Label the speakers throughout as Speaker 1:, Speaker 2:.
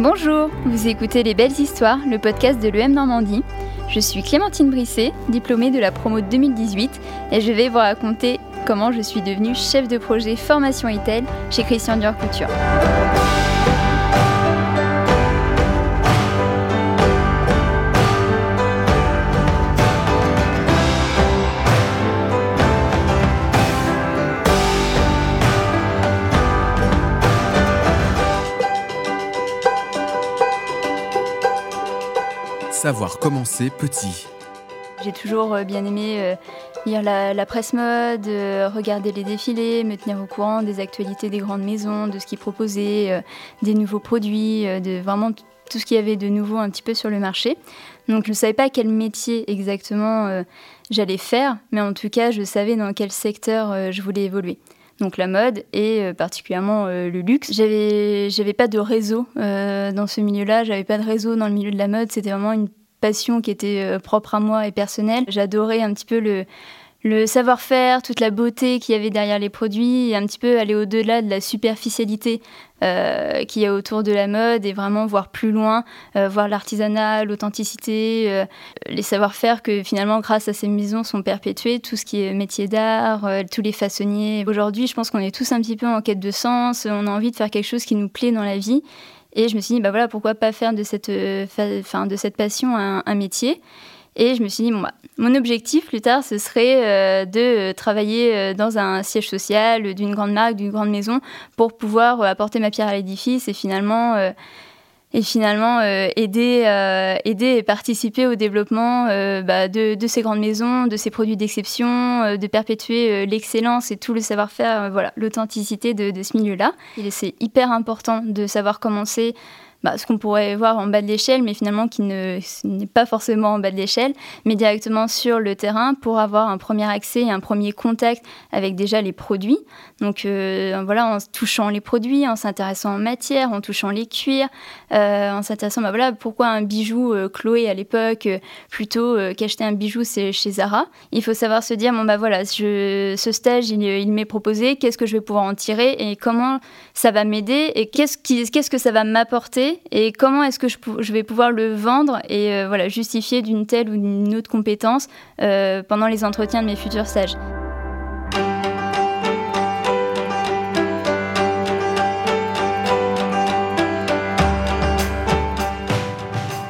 Speaker 1: Bonjour, vous écoutez Les Belles Histoires, le podcast de l'EM Normandie. Je suis Clémentine Brisset, diplômée de la promo 2018, et je vais vous raconter comment je suis devenue chef de projet formation e chez Christian Dior Couture.
Speaker 2: Savoir commencer petit.
Speaker 1: J'ai toujours euh, bien aimé euh, lire la, presse mode, euh, regarder les défilés, me tenir au courant des actualités des grandes maisons, de ce qu'ils proposaient, des nouveaux produits, de vraiment tout ce qu'il y avait de nouveau un petit peu sur le marché. Donc je ne savais pas quel métier exactement j'allais faire, mais en tout cas je savais dans quel secteur je voulais évoluer donc la mode et particulièrement le luxe. J'avais j'avais pas de réseau dans ce milieu-là, j'avais pas de réseau dans le milieu de la mode, c'était vraiment une passion qui était euh, propre à moi et personnelle. J'adorais un petit peu le, le savoir-faire, toute la beauté qu'il y avait derrière les produits et un petit peu aller au-delà de la superficialité euh, qu'il y a autour de la mode et vraiment voir plus loin, euh, voir l'artisanat, l'authenticité, les savoir-faire que finalement grâce à ces maisons sont perpétués, tout ce qui est métier d'art, tous les façonniers. Aujourd'hui, je pense qu'on est tous un petit peu en quête de sens, on a envie de faire quelque chose qui nous plaît dans la vie et je me suis dit, bah voilà, pourquoi pas faire de cette, euh, de cette passion un, métier et je me suis dit, bon, bah, mon objectif plus tard, ce serait euh, de travailler euh, dans un siège social d'une grande marque, d'une grande maison, pour pouvoir apporter ma pierre à l'édifice et finalement et finalement euh, aider, euh, aider et participer au développement euh, bah, de, de, ces grandes maisons, de ces produits d'exception, de perpétuer l'excellence et tout le savoir-faire, voilà, l'authenticité de, de, ce milieu-là. C'est hyper important de savoir commencer bah, ce qu'on pourrait voir en bas de l'échelle, mais finalement qui n'est pas forcément en bas de l'échelle, mais directement sur le terrain pour avoir un premier accès et un premier contact avec déjà les produits. Donc euh, voilà, en touchant les produits, en s'intéressant en matière, en touchant les cuirs, euh, en s'intéressant, bah, voilà, pourquoi un bijou euh, Chloé à l'époque, plutôt qu'acheter un bijou c'est chez Zara. Il faut savoir se dire, bon bah voilà, ce stage il, m'est proposé, qu'est-ce que je vais pouvoir en tirer et comment ça va m'aider et qu'est-ce que ça va m'apporter et comment est-ce que je, vais pouvoir le vendre et euh, voilà, justifier d'une telle ou d'une autre compétence euh, pendant les entretiens de mes futurs stages.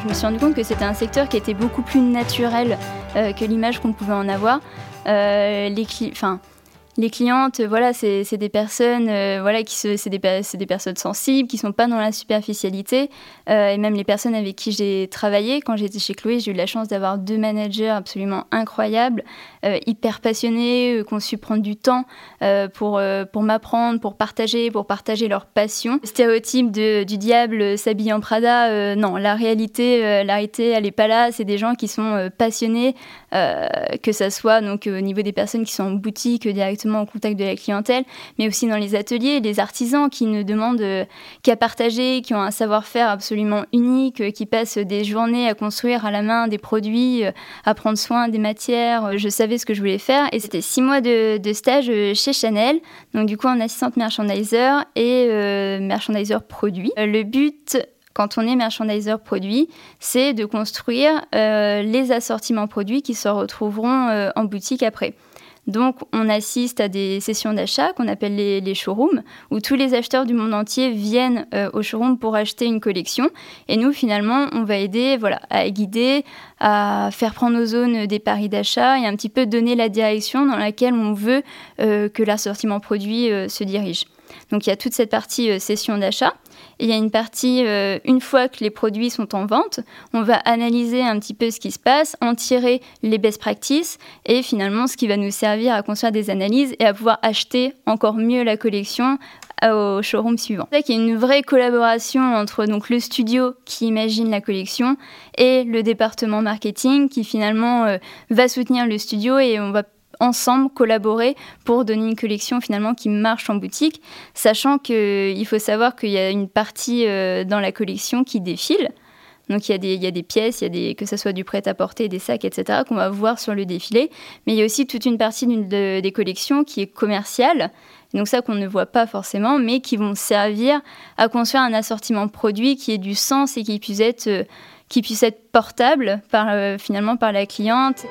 Speaker 1: Je me suis rendu compte que c'était un secteur qui était beaucoup plus naturel euh, que l'image qu'on pouvait en avoir. les, les clientes, voilà, c'est des personnes, euh, voilà, qui c'est des, des, personnes sensibles, qui sont pas dans la superficialité. Euh, et même les personnes avec qui j'ai travaillé, quand j'étais chez Chloé, j'ai eu la chance d'avoir deux managers absolument incroyables, euh, hyper passionnés, qui ont su prendre du temps pour, pour m'apprendre, pour partager, pour partager leur passion. Le stéréotype de, du diable s'habille en Prada, non, la réalité, la réalité, elle est pas là. C'est des gens qui sont passionnés, que ça soit donc au niveau des personnes qui sont en boutique directement au contact de la clientèle, mais aussi dans les ateliers, les artisans qui ne demandent euh, qu'à partager, qui ont un savoir-faire absolument unique, euh, qui passent des journées à construire à la main des produits, euh, à prendre soin des matières. Je savais ce que je voulais faire et c'était six mois de, stage chez Chanel, donc du coup en assistante merchandiser et merchandiser produit. Le but quand on est merchandiser produit, c'est de construire les assortiments produits qui se retrouveront en boutique après. Donc, on assiste à des sessions d'achat qu'on appelle les, showrooms, où tous les acheteurs du monde entier viennent euh, au showroom pour acheter une collection. Et nous, finalement, on va aider voilà, à guider, à faire prendre aux zones des paris d'achat et un petit peu donner la direction dans laquelle on veut euh, que l'assortiment produit euh, se dirige. Donc il y a toute cette partie session d'achat il y a une partie, euh, une fois que les produits sont en vente, on va analyser un petit peu ce qui se passe, en tirer les best practices et finalement ce qui va nous servir à construire des analyses et à pouvoir acheter encore mieux la collection au showroom suivant. C'est qu'il y a une vraie collaboration entre donc le studio qui imagine la collection et le département marketing qui finalement euh, va soutenir le studio et on va ensemble collaborer pour donner une collection finalement qui marche en boutique, sachant qu'il faut savoir qu'il y a une partie euh, dans la collection qui défile. Donc il y, a des, il y a des pièces, il y a des, que ce soit du prêt-à-porter, des sacs, etc., qu'on va voir sur le défilé. Mais il y a aussi toute une partie de, des collections qui est commerciale donc ça qu'on ne voit pas forcément, mais qui vont servir à construire un assortiment produit qui ait du sens et qui puisse être, euh, qui puisse être portable euh, finalement par la cliente.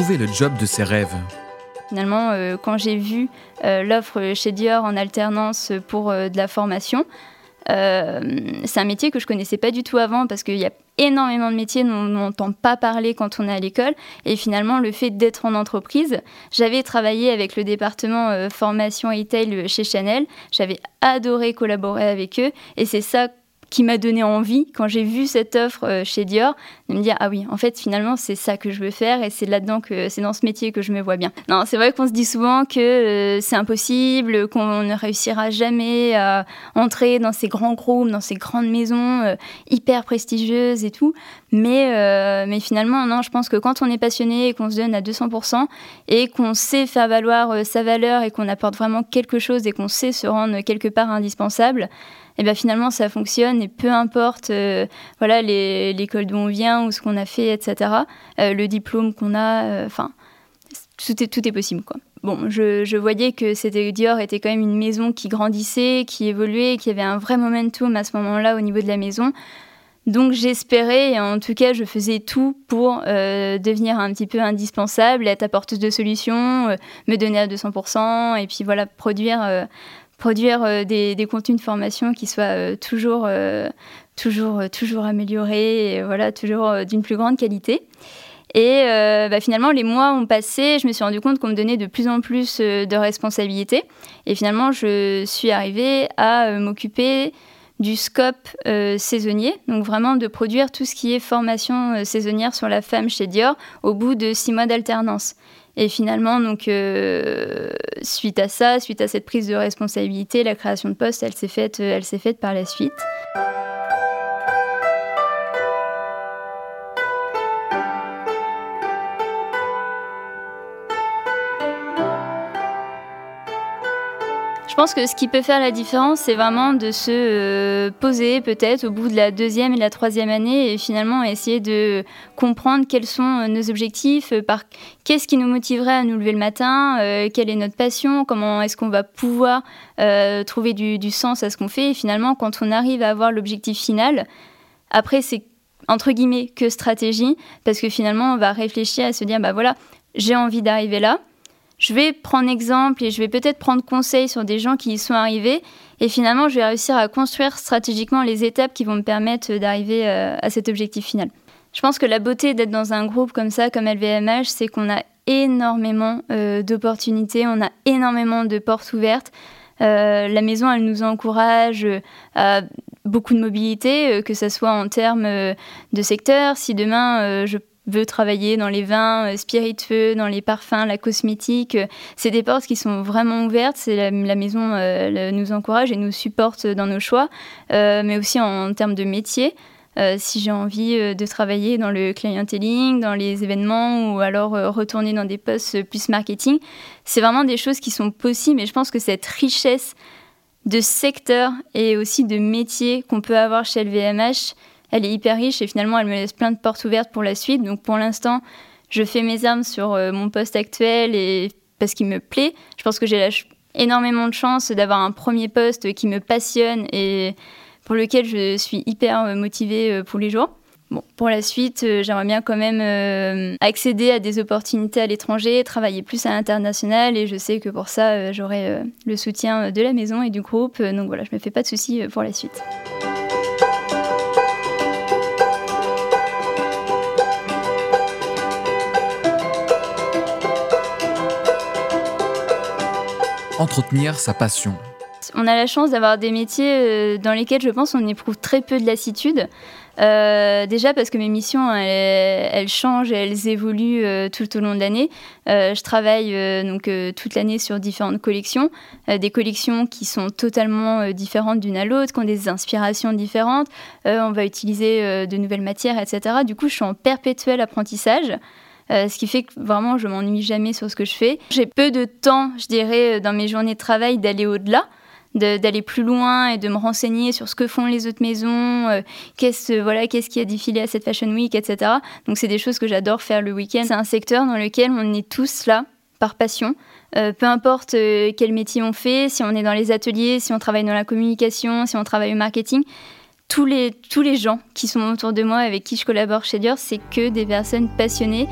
Speaker 2: Trouver le job de ses rêves.
Speaker 1: Finalement, euh, quand j'ai vu l'offre chez Dior en alternance pour de la formation, euh, c'est un métier que je connaissais pas du tout avant parce qu'il y a énormément de métiers dont on n'entend pas parler quand on est à l'école. Et finalement, le fait d'être en entreprise, j'avais travaillé avec le département euh, formation retail chez Chanel. J'avais adoré collaborer avec eux. Et c'est ça qui m'a donné envie, quand j'ai vu cette offre euh, chez Dior, de me dire ah oui, en fait finalement c'est ça que je veux faire et c'est là-dedans que c'est dans ce métier que je me vois bien. Non, c'est vrai qu'on se dit souvent que euh, c'est impossible, qu'on ne réussira jamais à entrer dans ces grands groupes, dans ces grandes maisons euh, hyper prestigieuses et tout, mais mais finalement non, je pense que quand on est passionné et qu'on se donne à 200% et qu'on sait faire valoir sa valeur et qu'on apporte vraiment quelque chose et qu'on sait se rendre quelque part indispensable, et bien finalement ça fonctionne et peu importe euh, voilà l'école d'où on vient ou ce qu'on a fait, etc. Euh, le diplôme qu'on a, euh, enfin tout est, tout est possible quoi. Bon, je, je voyais que c'était Dior était quand même une maison qui grandissait, qui évoluait, qui avait un vrai momentum à ce moment-là au niveau de la maison. Donc j'espérais, et en tout cas je faisais tout pour devenir un petit peu indispensable, être apporteuse de solutions, me donner à 200%, et puis voilà, produire produire euh, des, contenus de formation qui soient euh, toujours, euh, toujours, toujours améliorés, voilà, toujours d'une plus grande qualité. Et bah, finalement, les mois ont passé, je me suis rendu compte qu'on me donnait de plus en plus de responsabilités. Et finalement, je suis arrivée à m'occuper du scope saisonnier, donc vraiment de produire tout ce qui est formation saisonnière sur la femme chez Dior au bout de six mois d'alternance. Et finalement, donc, euh, suite à ça, suite à cette prise de responsabilité, la création de poste, elle s'est faite, elle s'est faite par la suite. Pense que ce qui peut faire la différence, c'est vraiment de se euh, poser peut-être au bout de la deuxième et la troisième année et finalement essayer de comprendre quels sont euh, nos objectifs, euh, par qu'est-ce qui nous motiverait à nous lever le matin, quelle est notre passion, comment est-ce qu'on va pouvoir trouver du, du, sens à ce qu'on fait. Et finalement, quand on arrive à avoir l'objectif final, après c'est entre guillemets que stratégie parce que finalement on va réfléchir à se dire bah voilà j'ai envie d'arriver là je vais prendre exemple et je vais peut-être prendre conseil sur des gens qui y sont arrivés. Et finalement, je vais réussir à construire stratégiquement les étapes qui vont me permettre d'arriver euh, à cet objectif final. Je pense que la beauté d'être dans un groupe comme ça, comme LVMH, c'est qu'on a énormément euh, d'opportunités, on a énormément de portes ouvertes. Euh, la maison, elle nous encourage à beaucoup de mobilité, que ce soit en termes de secteur. Si demain, je veut travailler dans les vins euh, spiritueux, dans les parfums, la cosmétique. Euh, c'est des portes qui sont vraiment ouvertes. C'est la, maison euh, nous encourage et nous supporte dans nos choix, mais aussi en, termes de métier. si j'ai envie de travailler dans le clienteling, dans les événements ou alors retourner dans des postes plus marketing, c'est vraiment des choses qui sont possibles. Et je pense que cette richesse de secteurs et aussi de métiers qu'on peut avoir chez LVMH, elle est hyper riche et finalement elle me laisse plein de portes ouvertes pour la suite. Donc pour l'instant, je fais mes armes sur euh, mon poste actuel et parce qu'il me plaît. Je pense que j'ai énormément de chance d'avoir un premier poste qui me passionne et pour lequel je suis hyper euh, motivée euh, pour les jours. Bon, pour la suite, j'aimerais bien quand même accéder à des opportunités à l'étranger, travailler plus à l'international et je sais que pour ça, j'aurai le soutien de la maison et du groupe. donc voilà, je me fais pas de soucis pour la suite.
Speaker 2: Entretenir sa passion.
Speaker 1: On a la chance d'avoir des métiers euh, dans lesquels je pense on éprouve très peu de lassitude. Euh, déjà parce que mes missions, elles, changent et elles évoluent euh, tout au long de l'année. je travaille donc toute l'année sur différentes collections, des collections qui sont totalement différentes d'une à l'autre, qui ont des inspirations différentes. on va utiliser de nouvelles matières, etc. Du coup, je suis en perpétuel apprentissage. Euh, ce qui fait que vraiment je m'ennuie jamais sur ce que je fais. J'ai peu de temps, je dirais, euh, dans mes journées de travail d'aller au-delà. d'aller plus loin et de me renseigner sur ce que font les autres maisons, euh, qu'est-ce voilà, qu'est-ce qui a défilé à cette Fashion Week, etc. Donc c'est des choses que j'adore faire le week-end. C'est un secteur dans lequel on est tous là par passion. Peu importe quel métier on fait, si on est dans les ateliers, si on travaille dans la communication, si on travaille au marketing, tous les, tous les gens qui sont autour de moi, avec qui je collabore chez Dior, c'est que des personnes passionnées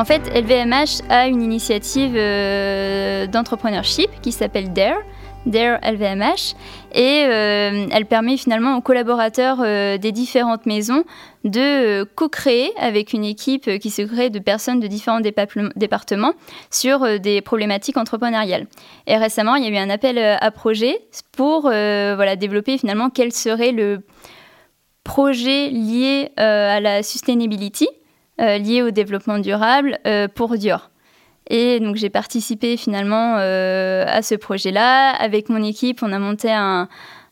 Speaker 1: En fait, LVMH a une initiative euh, d'entrepreneurship qui s'appelle DARE, DARE LVMH, et euh, elle permet finalement aux collaborateurs euh, des différentes maisons de co-créer avec une équipe qui se crée de personnes de différents départements sur des problématiques entrepreneuriales. Et récemment, il y a eu un appel à projet pour voilà, développer finalement quel serait le projet lié à la sustainability euh, liées au développement durable euh, pour Dior. Et donc j'ai participé finalement euh, à ce projet-là. Avec mon équipe, on a monté un,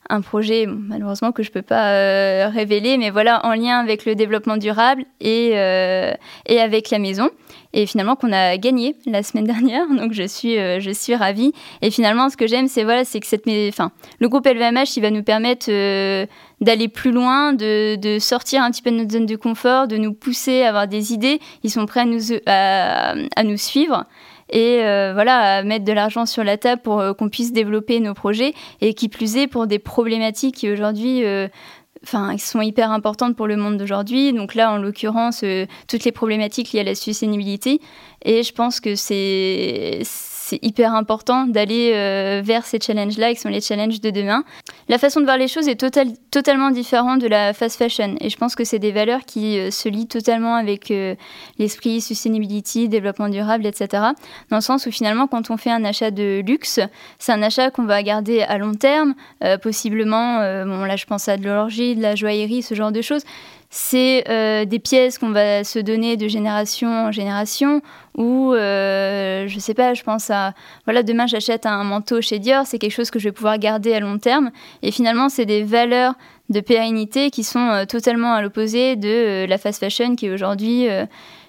Speaker 1: un projet, malheureusement que je ne peux pas révéler, mais voilà, en lien avec le développement durable et, et avec la maison. Et finalement qu'on a gagné la semaine dernière, donc je suis, je suis ravie. Et finalement, ce que j'aime, c'est voilà, c'est que cette, enfin, le groupe LVMH, il va nous permettre d'aller plus loin, de, sortir un petit peu de notre zone de confort, de nous pousser à avoir des idées. Ils sont prêts à nous, à, nous suivre et euh, voilà, mettre de l'argent sur la table pour euh, qu'on puisse développer nos projets et qui plus est pour des problématiques qui aujourd'hui euh, enfin, sont hyper importantes pour le monde d'aujourd'hui. Donc là, en l'occurrence, toutes les problématiques liées à la sustainabilité. Et je pense que c'est c'est hyper important d'aller euh, vers ces challenges-là, qui sont les challenges de demain. La façon de voir les choses est totalement différente de la fast fashion. Et je pense que c'est des valeurs qui euh, se lient totalement avec euh, l'esprit sustainability, développement durable, etc. Dans le sens où finalement, quand on fait un achat de luxe, c'est un achat qu'on va garder à long terme, possiblement, bon là je pense à de l'horlogerie, de la joaillerie, ce genre de choses c'est euh, des pièces qu'on va se donner de génération en génération ou euh, je sais pas je pense à voilà demain j'achète un manteau chez Dior c'est quelque chose que je vais pouvoir garder à long terme. Et finalement c'est des valeurs de pérennité qui sont euh, totalement à l'opposé de la fast fashion qui aujourd'hui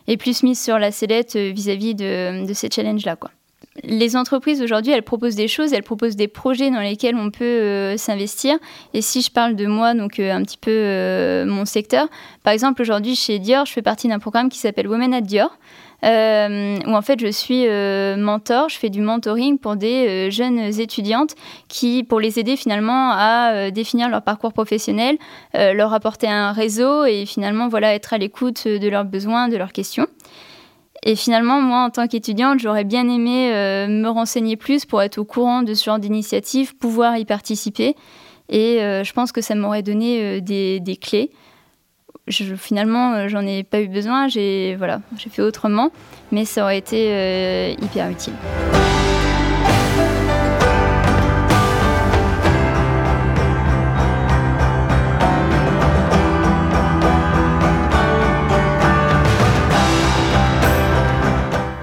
Speaker 1: est plus mise sur la sellette vis-à-vis de, de ces challenges là quoi les entreprises aujourd'hui, elles proposent des choses, elles proposent des projets dans lesquels on peut euh, s'investir. Et si je parle de moi, donc euh, un petit peu euh, mon secteur, par exemple aujourd'hui chez Dior, je fais partie d'un programme qui s'appelle Women at Dior. où en fait je suis mentor, je fais du mentoring pour des jeunes étudiantes qui, pour les aider finalement à définir leur parcours professionnel, leur apporter un réseau et finalement voilà être à l'écoute de leurs besoins, de leurs questions. Et finalement, moi, en tant qu'étudiante, j'aurais bien aimé euh, me renseigner plus pour être au courant de ce genre d'initiative, pouvoir y participer. Et euh, je pense que ça m'aurait donné euh, des, des, clés. Finalement, j'en ai pas eu besoin. J'ai voilà, fait autrement, mais ça aurait été hyper utile.